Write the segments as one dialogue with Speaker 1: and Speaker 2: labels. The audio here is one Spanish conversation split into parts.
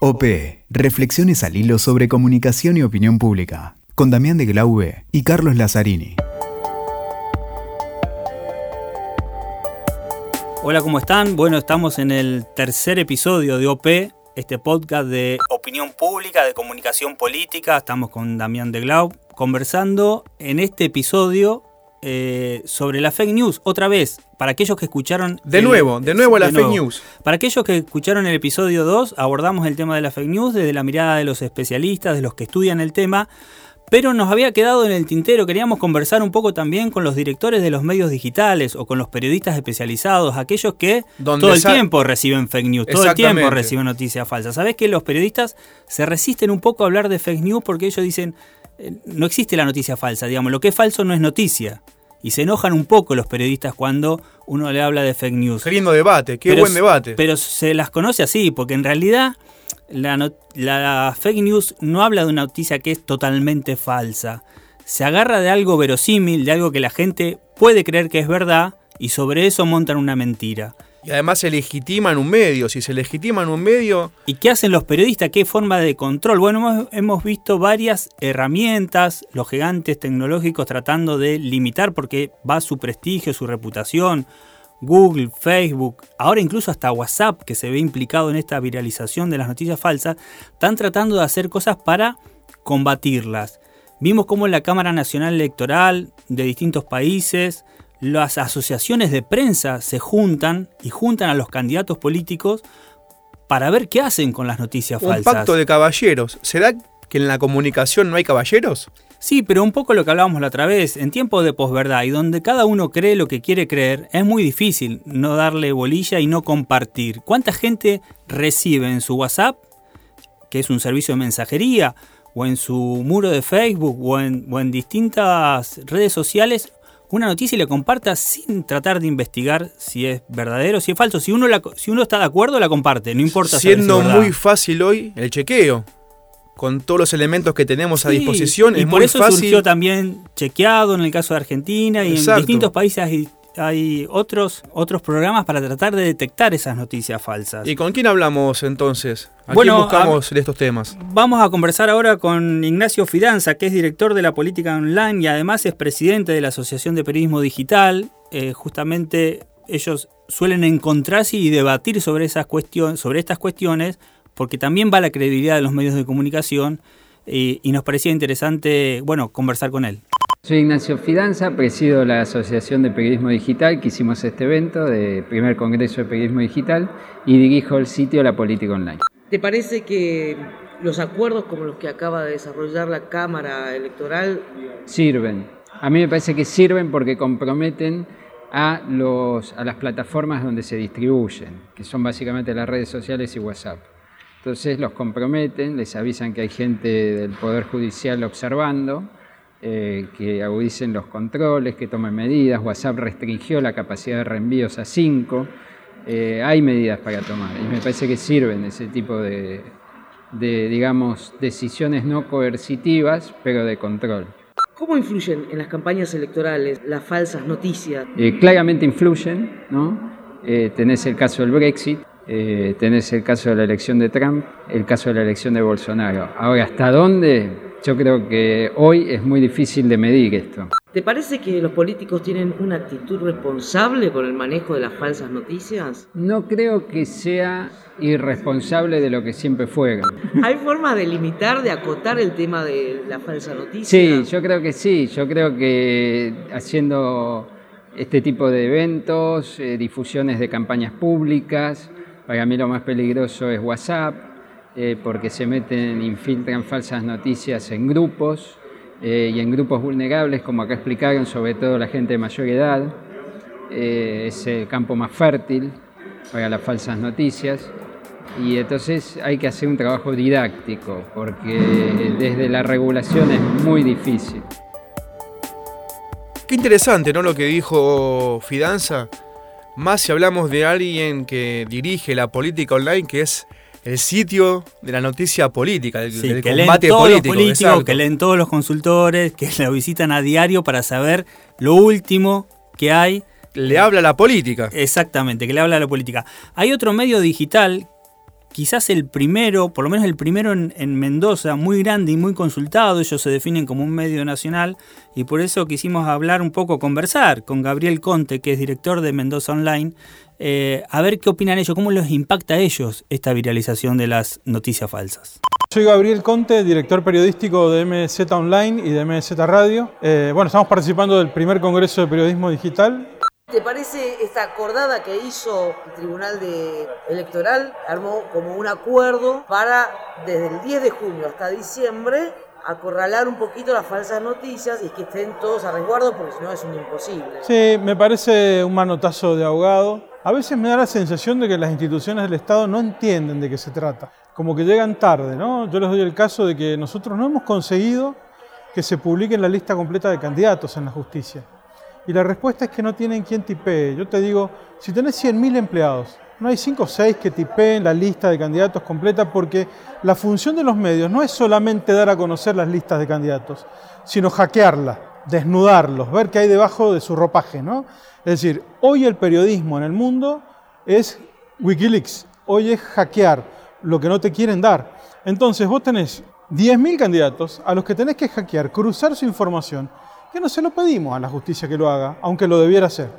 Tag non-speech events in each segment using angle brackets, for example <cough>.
Speaker 1: OP, Reflexiones al hilo sobre comunicación y opinión pública, con Damián de Glaube y Carlos Lazzarini.
Speaker 2: Hola, ¿cómo están? Bueno, estamos en el tercer episodio de OP, este podcast de opinión pública, de comunicación política. Estamos con Damián de Glau conversando en este episodio eh, sobre la fake news. Otra vez, para aquellos que escucharon...
Speaker 3: De nuevo, de nuevo la fake news.
Speaker 2: Para aquellos que escucharon el episodio 2, abordamos el tema de la fake news desde la mirada de los especialistas, de los que estudian el tema. Pero nos había quedado en el tintero, queríamos conversar un poco también con los directores de los medios digitales o con los periodistas especializados, aquellos que todo el tiempo reciben fake news, todo el tiempo reciben noticias falsas. ¿Sabés que los periodistas se resisten un poco a hablar de fake news porque ellos dicen, no existe la noticia falsa, digamos, lo que es falso no es noticia. Y se enojan un poco los periodistas cuando uno le habla de fake news.
Speaker 3: Qué lindo debate, qué buen debate.
Speaker 2: Pero se las conoce así, porque en realidad la, la fake news no habla de una noticia que es totalmente falsa. Se agarra de algo verosímil, de algo que la gente puede creer que es verdad, y sobre eso montan una mentira.
Speaker 3: Y además se legitima en un medio. Si se legitima en un medio.
Speaker 2: ¿Y qué hacen los periodistas? ¿Qué forma de control? Bueno, hemos, visto varias herramientas, los gigantes tecnológicos tratando de limitar porque va su prestigio, su reputación. Google, Facebook, ahora incluso hasta WhatsApp, que se ve implicado en esta viralización de las noticias falsas, están tratando de hacer cosas para combatirlas. Vimos cómo la Cámara Nacional Electoral de distintos países las asociaciones de prensa se juntan y juntan a los candidatos políticos para ver qué hacen con las noticias falsas.
Speaker 3: Un pacto de caballeros. ¿Será que en la comunicación no hay caballeros?
Speaker 2: Sí, pero un poco lo que hablábamos la otra vez, en tiempos de posverdad y donde cada uno cree lo que quiere creer, es muy difícil no darle bolilla y no compartir. ¿Cuánta gente recibe en su WhatsApp, que es un servicio de mensajería, o en su muro de Facebook, o en, o en distintas redes sociales, una noticia y la comparta sin tratar de investigar si es verdadero, si es falso. Si uno, si uno está de acuerdo, la comparte, no importa.
Speaker 3: Siendo muy fácil hoy el chequeo. Con todos los elementos que tenemos a disposición, y es por eso surgió
Speaker 2: también chequeado en el caso de Argentina y en distintos países hay otros, otros programas para tratar de detectar esas noticias falsas.
Speaker 3: ¿Y con quién hablamos entonces? ¿A quién buscamos estos temas?
Speaker 2: Vamos a conversar ahora con Ignacio Fidanza, que es director de la política online y además es presidente de la Asociación de Periodismo Digital. Eh, justamente ellos suelen encontrarse y debatir sobre, esas cuestiones, sobre estas cuestiones porque también va la credibilidad de los medios de comunicación y, y nos parecía interesante, bueno, conversar con él.
Speaker 4: Soy Ignacio Fidanza, presido la Asociación de Periodismo Digital que hicimos este evento de primer Congreso de Periodismo Digital y dirijo el sitio La Política Online.
Speaker 5: ¿Te parece que los acuerdos como los que acaba de desarrollar la Cámara Electoral
Speaker 4: sirven? A mí me parece que sirven porque comprometen a, los, a las plataformas donde se distribuyen, que son básicamente las redes sociales y WhatsApp. Entonces los comprometen, les avisan que hay gente del Poder Judicial observando eh, que agudicen los controles, que tomen medidas. WhatsApp restringió la capacidad de reenvíos a 5. Eh, hay medidas para tomar y me parece que sirven ese tipo de, digamos, decisiones no coercitivas, pero de control.
Speaker 5: ¿Cómo influyen en las campañas electorales las falsas noticias?
Speaker 4: Eh, claramente influyen, ¿no? tenés el caso del Brexit, tenés el caso de la elección de Trump, el caso de la elección de Bolsonaro. Ahora, ¿hasta dónde? Yo creo que hoy es muy difícil de medir esto.
Speaker 5: ¿Te parece que los políticos tienen una actitud responsable con el manejo de las falsas noticias?
Speaker 4: No creo que sea irresponsable de lo que siempre fueron.
Speaker 5: ¿Hay forma de limitar, de acotar el tema de la falsa noticia?
Speaker 4: Sí, yo creo que sí. Yo creo que haciendo este tipo de eventos, eh, difusiones de campañas públicas, para mí lo más peligroso es WhatsApp, eh, porque se meten, infiltran falsas noticias en grupos eh, y en grupos vulnerables, como acá explicaron, sobre todo la gente de mayor edad. Eh, es el campo más fértil para las falsas noticias. Y entonces hay que hacer un trabajo didáctico, porque desde la regulación es muy difícil.
Speaker 3: Qué interesante, ¿no? Lo que dijo Fidanza. Más si hablamos de alguien que dirige la política online, que es el sitio de la noticia política, del,
Speaker 2: que combate político. que leen todos los consultores, que la visitan a diario para saber lo último que hay.
Speaker 3: Le habla la política.
Speaker 2: Exactamente, que le habla a la política. Hay otro medio digital quizás el primero, por lo menos el primero en, Mendoza, muy grande y muy consultado, ellos se definen como un medio nacional y por eso quisimos hablar un poco, conversar con Gabriel Conte, que es director de Mendoza Online, eh, a ver qué opinan ellos, cómo les impacta a ellos esta viralización de las noticias falsas.
Speaker 6: Soy Gabriel Conte, director periodístico de MZ Online y de MZ Radio. Eh, bueno, estamos participando del primer Congreso de Periodismo Digital
Speaker 5: ¿Te parece esta acordada que hizo el Tribunal Electoral? Armó como un acuerdo para, desde el 10 de junio hasta diciembre, acorralar un poquito las falsas noticias y que estén todos a resguardo, porque si no es imposible.
Speaker 6: Sí, me parece un manotazo de ahogado. A veces me da la sensación de que las instituciones del Estado no entienden de qué se trata, como que llegan tarde, ¿no? Yo les doy el caso de que nosotros no hemos conseguido que se publique la lista completa de candidatos en la justicia. Y la respuesta es que no tienen quien tipee. Yo te digo, si tenés 100.000 empleados, no hay 5 o 6 que tipeen la lista de candidatos completa porque la función de los medios no es solamente dar a conocer las listas de candidatos, sino hackearlas, desnudarlos, ver qué hay debajo de su ropaje. ¿no? Es decir, hoy el periodismo en el mundo es Wikileaks, hoy es hackear lo que no te quieren dar. Entonces vos tenés 10.000 candidatos a los que tenés que hackear, cruzar su información que no se lo pedimos a la justicia que lo haga, aunque lo debiera hacer.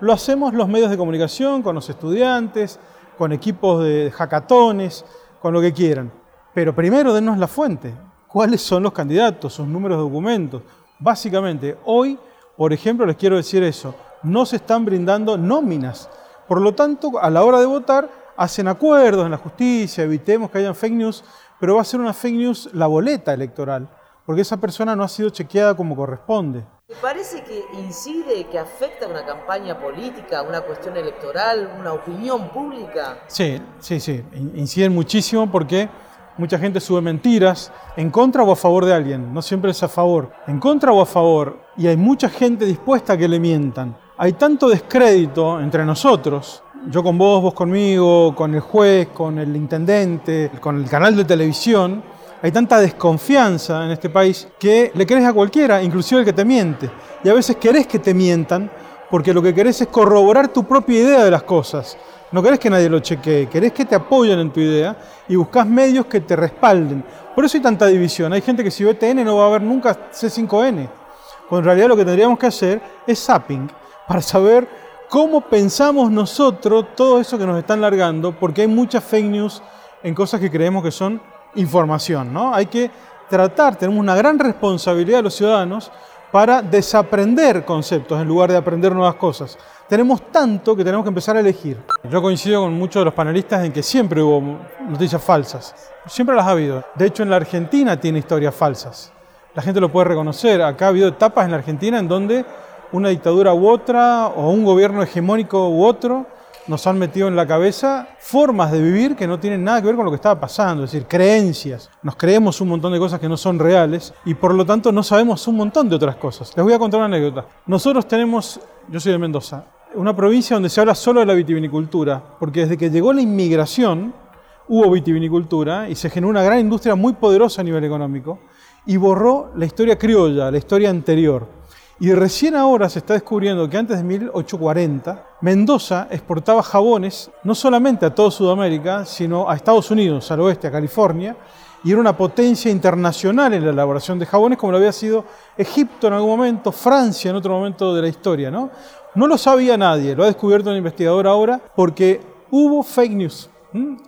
Speaker 6: Lo hacemos los medios de comunicación, con los estudiantes, con equipos de hackatones, con lo que quieran. Pero primero denos la fuente. ¿Cuáles son los candidatos, sus números de documentos? Básicamente, hoy, por ejemplo, les quiero decir eso, no se están brindando nóminas. Por lo tanto, a la hora de votar, hacen acuerdos en la justicia, evitemos que hayan fake news, pero va a ser una fake news la boleta electoral porque esa persona no ha sido chequeada como corresponde.
Speaker 5: ¿Te parece que incide, que afecta una campaña política, una cuestión electoral, una opinión pública?
Speaker 6: Sí, sí, sí, inciden muchísimo porque mucha gente sube mentiras en contra o a favor de alguien, no siempre es a favor, en contra o a favor, y hay mucha gente dispuesta a que le mientan. Hay tanto descrédito entre nosotros, yo con vos, vos conmigo, con el juez, con el intendente, con el canal de televisión, hay tanta desconfianza en este país que le querés a cualquiera, inclusive el que te miente. Y a veces querés que te mientan porque lo que querés es corroborar tu propia idea de las cosas. No querés que nadie lo chequee, querés que te apoyen en tu idea y buscas medios que te respalden. Por eso hay tanta división. Hay gente que si ve TN no va a ver nunca C5N. Cuando en realidad lo que tendríamos que hacer es zapping para saber cómo pensamos nosotros todo eso que nos están largando, porque hay muchas fake news en cosas que creemos que son información. ¿no? Hay que tratar, tenemos una gran responsabilidad los ciudadanos para desaprender conceptos en lugar de aprender nuevas cosas. Tenemos tanto que tenemos que empezar a elegir. Yo coincido con muchos de los panelistas en que siempre hubo noticias falsas. Siempre las ha habido. De hecho, en la Argentina tiene historias falsas. La gente lo puede reconocer. Acá ha habido etapas en la Argentina en donde una dictadura u otra, o un gobierno hegemónico u otro, nos han metido en la cabeza formas de vivir que no tienen nada que ver con lo que estaba pasando, es decir, creencias. Nos creemos un montón de cosas que no son reales y por lo tanto no sabemos un montón de otras cosas. Les voy a contar una anécdota. Nosotros tenemos, yo soy de Mendoza, una provincia donde se habla solo de la vitivinicultura, porque desde que llegó la inmigración hubo vitivinicultura y se generó una gran industria muy poderosa a nivel económico y borró la historia criolla, la historia anterior. Y recién ahora se está descubriendo que antes de 1840, Mendoza exportaba jabones no solamente a toda Sudamérica, sino a Estados Unidos, al oeste, a California, y era una potencia internacional en la elaboración de jabones, como lo había sido Egipto en algún momento, Francia en otro momento de la historia. No, no lo sabía nadie, lo ha descubierto un investigador ahora, porque hubo fake news.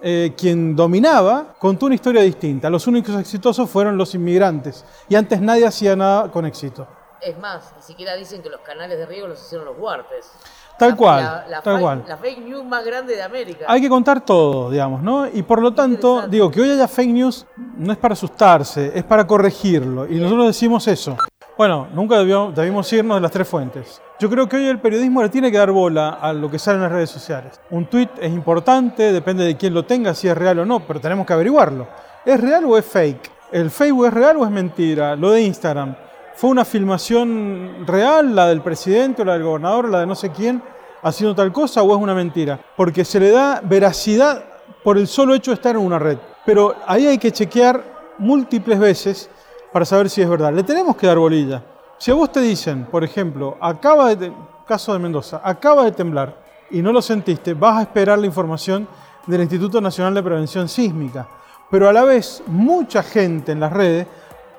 Speaker 6: Eh, quien dominaba contó una historia distinta. Los únicos exitosos fueron los inmigrantes, y antes nadie hacía nada con éxito.
Speaker 5: Es más, ni siquiera dicen que los canales de riego los hicieron los Huarpes.
Speaker 6: Tal cual, la, tal cual.
Speaker 5: La fake news más grande de América.
Speaker 6: Hay que contar todo, digamos, ¿no? Y por lo tanto, digo, que hoy haya fake news no es para asustarse, es para corregirlo. Y nosotros decimos eso. Bueno, nunca debimos irnos de las tres fuentes. Yo creo que hoy el periodismo le tiene que dar bola a lo que sale en las redes sociales. Un tweet es importante, depende de quién lo tenga, si es real o no, pero tenemos que averiguarlo. ¿Es real o es fake? ¿El Facebook es real o es mentira? Lo de Instagram. ¿Fue una filmación real, la del presidente o la del gobernador la de no sé quién, haciendo tal cosa o es una mentira? Porque se le da veracidad por el solo hecho de estar en una red. Pero ahí hay que chequear múltiples veces para saber si es verdad. Le tenemos que dar bolilla. Si a vos te dicen, por ejemplo, acaba de, caso de Mendoza, acaba de temblar y no lo sentiste, vas a esperar la información del Instituto Nacional de Prevención Sísmica. Pero a la vez, mucha gente en las redes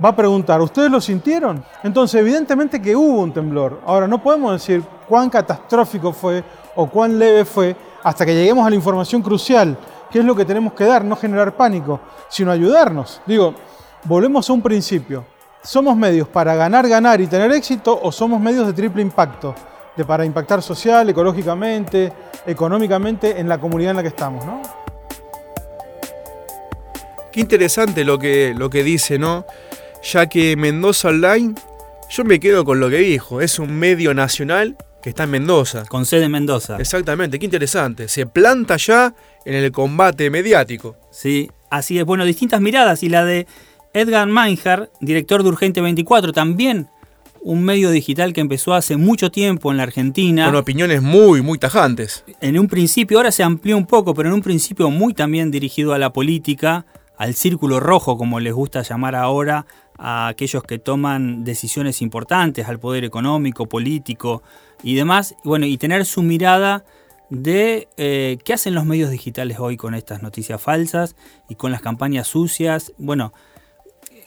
Speaker 6: va a preguntar, ¿ustedes lo sintieron? Entonces, evidentemente que hubo un temblor. Ahora, no podemos decir cuán catastrófico fue o cuán leve fue hasta que lleguemos a la información crucial, que es lo que tenemos que dar, no generar pánico, sino ayudarnos. Digo, volvemos a un principio. ¿Somos medios para ganar, ganar y tener éxito o somos medios de triple impacto? De para impactar social, ecológicamente, económicamente en la comunidad en la que estamos, ¿no?
Speaker 3: Qué interesante lo que, lo que dice, ¿no? Ya que Mendoza Online, yo me quedo con lo que dijo, es un medio nacional que está en Mendoza.
Speaker 2: Con sede en Mendoza.
Speaker 3: Exactamente, qué interesante. Se planta ya en el combate mediático.
Speaker 2: Sí, así es. Bueno, distintas miradas y la de Edgar Meinhardt, director de Urgente 24, también un medio digital que empezó hace mucho tiempo en la Argentina.
Speaker 3: Con opiniones muy, muy tajantes.
Speaker 2: En un principio, ahora se amplió un poco, pero en un principio muy también dirigido a la política, al círculo rojo, como les gusta llamar ahora, a aquellos que toman decisiones importantes, al poder económico, político y demás. Bueno, y tener su mirada de eh, qué hacen los medios digitales hoy con estas noticias falsas y con las campañas sucias. Bueno,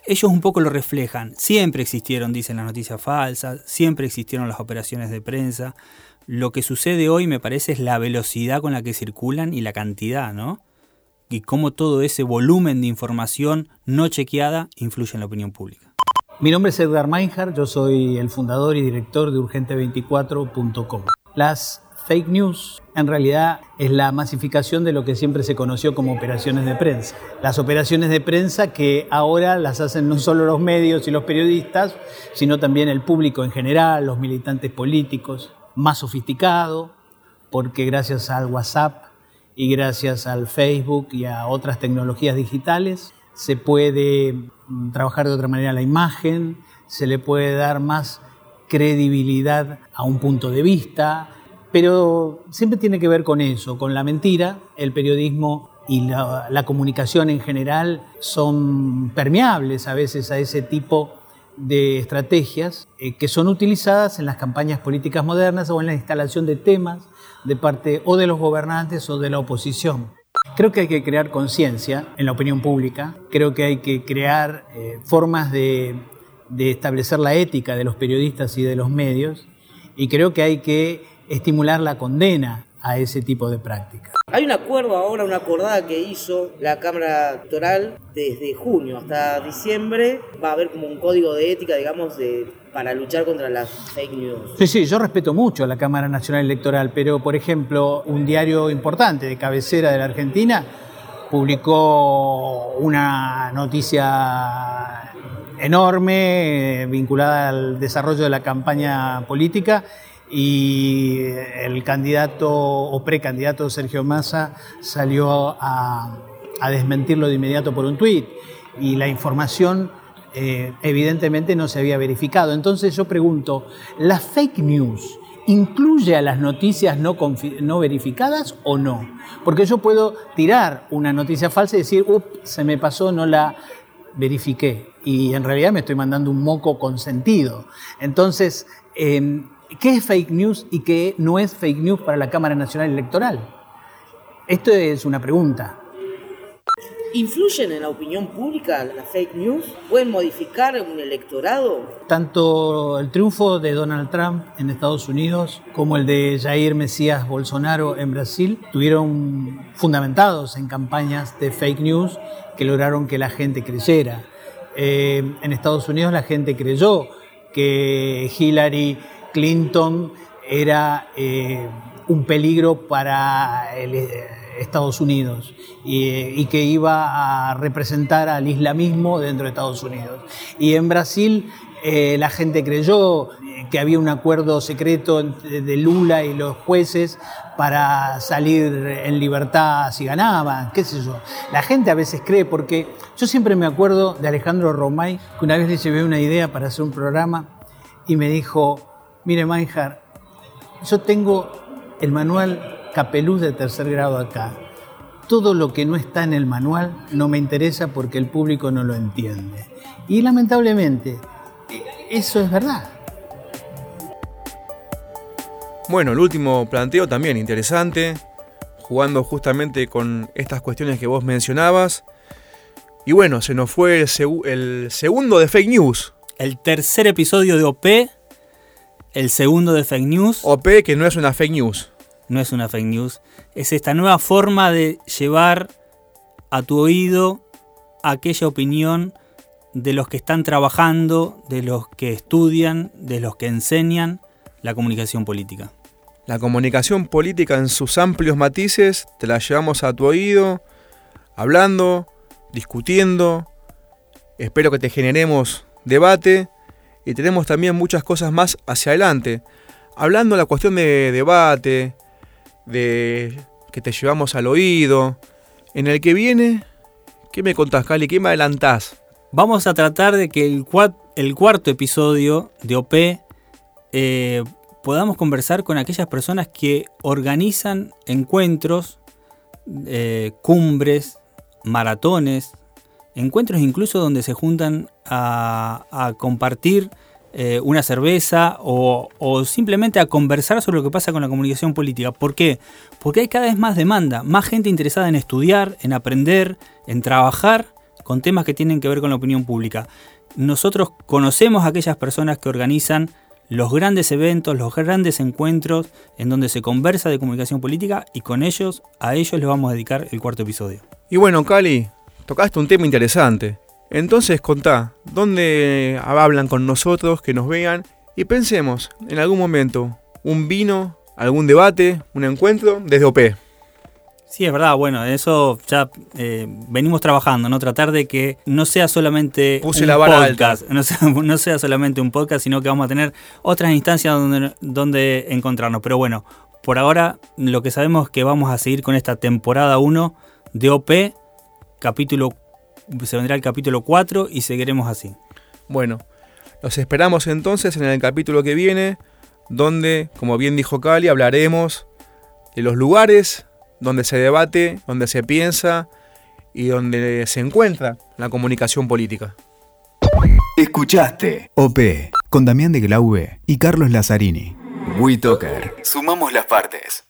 Speaker 2: ellos un poco lo reflejan. Siempre existieron, dicen las noticias falsas, siempre existieron las operaciones de prensa. Lo que sucede hoy me parece es la velocidad con la que circulan y la cantidad, ¿no? Y cómo todo ese volumen de información no chequeada influye en la opinión pública.
Speaker 7: Mi nombre es Edgar Meinhardt, yo soy el fundador y director de urgente24.com. Las fake news en realidad es la masificación de lo que siempre se conoció como operaciones de prensa. Las operaciones de prensa que ahora las hacen no solo los medios y los periodistas, sino también el público en general, los militantes políticos, más sofisticado, porque gracias al WhatsApp y gracias al Facebook y a otras tecnologías digitales se puede mm, trabajar de otra manera la imagen, se le puede dar más credibilidad a un punto de vista, pero siempre tiene que ver con eso, con la mentira. El periodismo y la, comunicación en general son permeables a veces a ese tipo de estrategias eh, que son utilizadas en las campañas políticas modernas o en la instalación de temas de parte o de los gobernantes o de la oposición. Creo que hay que crear conciencia en la opinión pública, creo que hay que crear eh, formas de, de establecer la ética de los periodistas y de los medios y creo que hay que estimular la condena a ese tipo de prácticas.
Speaker 5: Hay un acuerdo ahora, una acordada que hizo la Cámara Electoral desde junio hasta diciembre. Va a haber como un código de ética, digamos, de, para luchar contra las fake news.
Speaker 7: Sí, sí, yo respeto mucho a la Cámara Nacional Electoral, pero por ejemplo, un diario importante de cabecera de la Argentina publicó una noticia enorme vinculada al desarrollo de la campaña política y el candidato o precandidato Sergio Massa salió a, desmentirlo de inmediato por un tuit y la información eh, evidentemente no se había verificado. Entonces yo pregunto, ¿la fake news incluye a las noticias no, verificadas o no? Porque yo puedo tirar una noticia falsa y decir, ups, se me pasó, no la verifiqué. Y en realidad me estoy mandando un moco consentido. Entonces, em, ¿Qué es fake news y qué no es fake news para la Cámara Nacional Electoral? Esto es una pregunta.
Speaker 5: ¿Influyen en la opinión pública las fake news? ¿Pueden modificar un electorado?
Speaker 7: Tanto el triunfo de Donald Trump en Estados Unidos como el de Jair Mesías Bolsonaro en Brasil tuvieron fundamentados en campañas de fake news que lograron que la gente creyera. Eh, en Estados Unidos la gente creyó que Hillary Clinton era eh, un peligro para eh, Estados Unidos y, que iba a representar al islamismo dentro de Estados Unidos. Y en Brasil eh, la gente creyó que había un acuerdo secreto de Lula y los jueces para salir en libertad si ganaban, qué sé yo. La gente a veces cree, porque yo siempre me acuerdo de Alejandro Romay, que una vez le llevé una idea para hacer un programa y me dijo, Mire, Manjar, yo tengo el manual Capeluz de tercer grado acá. Todo lo que no está en el manual no me interesa porque el público no lo entiende. Y lamentablemente, eso es verdad.
Speaker 3: Bueno, el último planteo también interesante. jugando justamente con estas cuestiones que vos mencionabas. Y bueno, se nos fue el, el segundo de fake news.
Speaker 2: El tercer episodio de OP, el segundo de fake news.
Speaker 3: OP que no es una fake news.
Speaker 2: No es una fake news. Es esta nueva forma de llevar a tu oído aquella opinión de los que están trabajando, de los que estudian, de los que enseñan la comunicación política.
Speaker 3: La comunicación política en sus amplios matices te la llevamos a tu oído, hablando, discutiendo. Espero que te generemos debate y tenemos también muchas cosas más hacia adelante. Hablando de la cuestión de debate, de que te llevamos al oído. En el que viene, ¿qué me contás, Cali? ¿Qué me adelantás?
Speaker 2: Vamos a tratar de que el, el cuarto episodio de OP eh, podamos conversar con aquellas personas que organizan encuentros, eh, cumbres, maratones, encuentros incluso donde se juntan a, compartir eh, una cerveza o, o, simplemente a conversar sobre lo que pasa con la comunicación política. ¿Por qué? Porque hay cada vez más demanda, más gente interesada en estudiar, en aprender, en trabajar con temas que tienen que ver con la opinión pública. Nosotros conocemos a aquellas personas que organizan los grandes eventos, los grandes encuentros en donde se conversa de comunicación política y con ellos, a ellos les vamos a dedicar el cuarto episodio.
Speaker 3: Y bueno, Cali, tocaste un tema interesante. Entonces contá, ¿dónde hablan con nosotros, que nos vean? Y pensemos, en algún momento, un vino, algún debate, un encuentro desde OP.
Speaker 2: Sí, es verdad, bueno, eso ya eh, venimos trabajando, ¿no? Tratar de que no sea solamente
Speaker 3: un podcast, <laughs>
Speaker 2: no sea, solamente un podcast, sino que vamos a tener otras instancias donde, donde encontrarnos. Pero bueno, por ahora lo que sabemos es que vamos a seguir con esta temporada 1 de OP, capítulo, se vendrá el capítulo 4 y seguiremos así.
Speaker 3: Bueno, los esperamos entonces en el capítulo que viene, donde, como bien dijo Cali, hablaremos de los lugares donde se debate, donde se piensa y donde se encuentra la comunicación política.
Speaker 1: Escuchaste OP con Damián de Glaube y Carlos Lazzarini. WeToker. Sumamos las partes.